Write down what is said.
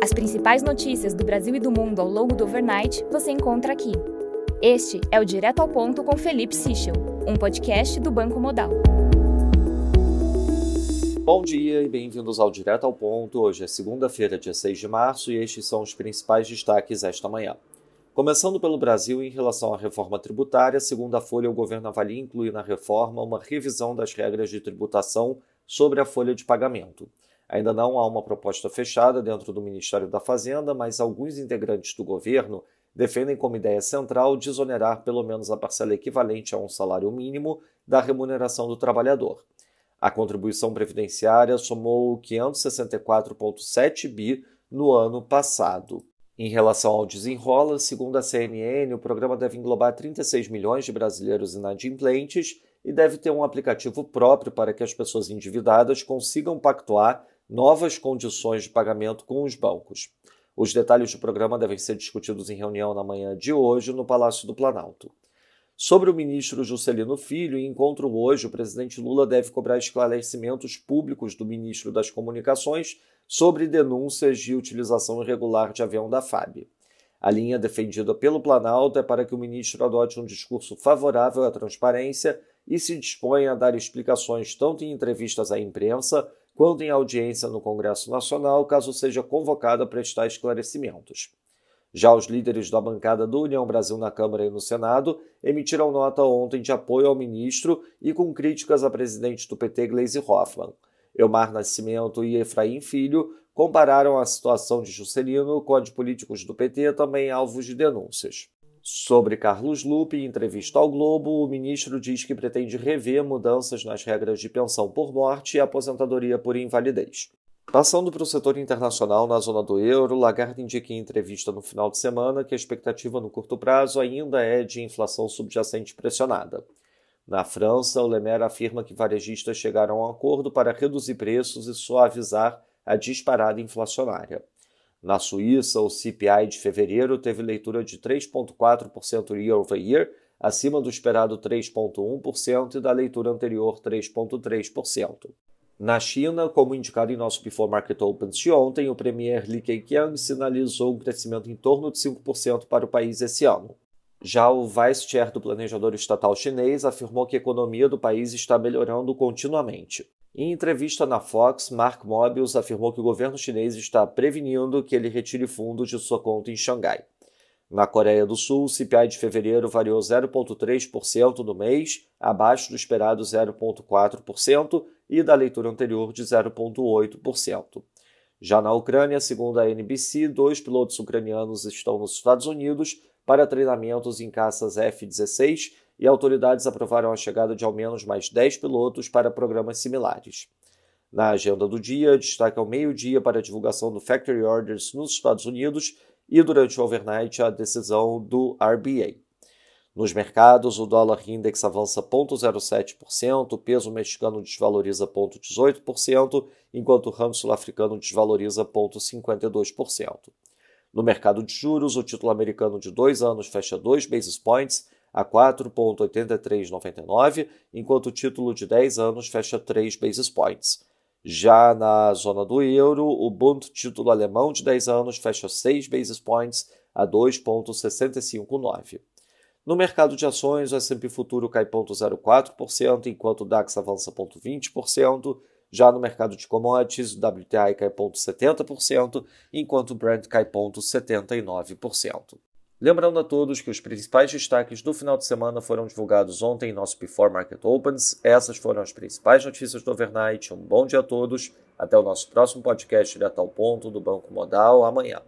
As principais notícias do Brasil e do mundo ao longo do overnight você encontra aqui. Este é o Direto ao Ponto com Felipe Sichel, um podcast do Banco Modal. Bom dia e bem-vindos ao Direto ao Ponto. Hoje é segunda-feira, dia 6 de março, e estes são os principais destaques esta manhã. Começando pelo Brasil, em relação à reforma tributária, segundo a Folha, o governo avalia incluir na reforma uma revisão das regras de tributação sobre a folha de pagamento. Ainda não há uma proposta fechada dentro do Ministério da Fazenda, mas alguns integrantes do governo defendem como ideia central desonerar pelo menos a parcela equivalente a um salário mínimo da remuneração do trabalhador. A contribuição previdenciária somou 564,7 bi no ano passado. Em relação ao desenrola, segundo a CNN, o programa deve englobar 36 milhões de brasileiros inadimplentes e deve ter um aplicativo próprio para que as pessoas endividadas consigam pactuar novas condições de pagamento com os bancos. Os detalhes do programa devem ser discutidos em reunião na manhã de hoje no Palácio do Planalto. Sobre o ministro Juscelino Filho, em encontro hoje, o presidente Lula deve cobrar esclarecimentos públicos do ministro das Comunicações sobre denúncias de utilização irregular de avião da FAB. A linha defendida pelo Planalto é para que o ministro adote um discurso favorável à transparência e se disponha a dar explicações tanto em entrevistas à imprensa quanto em audiência no Congresso Nacional, caso seja convocado a prestar esclarecimentos. Já os líderes da bancada do União Brasil na Câmara e no Senado emitiram nota ontem de apoio ao ministro e com críticas a presidente do PT, Gleisi Hoffmann. Elmar Nascimento e Efraim Filho compararam a situação de Juscelino com a de políticos do PT, também alvos de denúncias. Sobre Carlos Lupe, em entrevista ao Globo, o ministro diz que pretende rever mudanças nas regras de pensão por morte e aposentadoria por invalidez. Passando para o setor internacional na zona do euro, Lagarde indica em entrevista no final de semana que a expectativa no curto prazo ainda é de inflação subjacente pressionada. Na França, o Lemer afirma que varejistas chegaram a um acordo para reduzir preços e suavizar a disparada inflacionária. Na Suíça, o CPI de fevereiro teve leitura de 3,4% year over year, acima do esperado 3,1% e da leitura anterior 3,3%. Na China, como indicado em nosso Before Market Opens de ontem, o premier Li Keqiang sinalizou um crescimento em torno de 5% para o país esse ano. Já o vice-chair do planejador estatal chinês afirmou que a economia do país está melhorando continuamente. Em entrevista na Fox, Mark Mobius afirmou que o governo chinês está prevenindo que ele retire fundos de sua conta em Xangai. Na Coreia do Sul, o CPI de fevereiro variou 0,3% no mês, abaixo do esperado 0,4% e da leitura anterior de 0,8%. Já na Ucrânia, segundo a NBC, dois pilotos ucranianos estão nos Estados Unidos para treinamentos em caças F-16 e autoridades aprovaram a chegada de ao menos mais 10 pilotos para programas similares. Na agenda do dia, destaque ao meio-dia para a divulgação do Factory Orders nos Estados Unidos e durante o overnight a decisão do RBA. Nos mercados, o dólar index avança 0,07%, o peso mexicano desvaloriza 0,18%, enquanto o ramo sul-africano desvaloriza 0,52%. No mercado de juros, o título americano de dois anos fecha 2 basis points a 4,8399, enquanto o título de 10 anos fecha 3 basis points. Já na zona do euro, o Bund título alemão de 10 anos fecha 6 basis points a 2,659. No mercado de ações, o S&P futuro cai 0,04%, enquanto o DAX avança 0,20%. Já no mercado de commodities, o WTI cai 0,70%, enquanto o Brent cai 0,79%. Lembrando a todos que os principais destaques do final de semana foram divulgados ontem em nosso Before Market Opens. Essas foram as principais notícias do overnight. Um bom dia a todos. Até o nosso próximo podcast direto ao ponto do Banco Modal amanhã.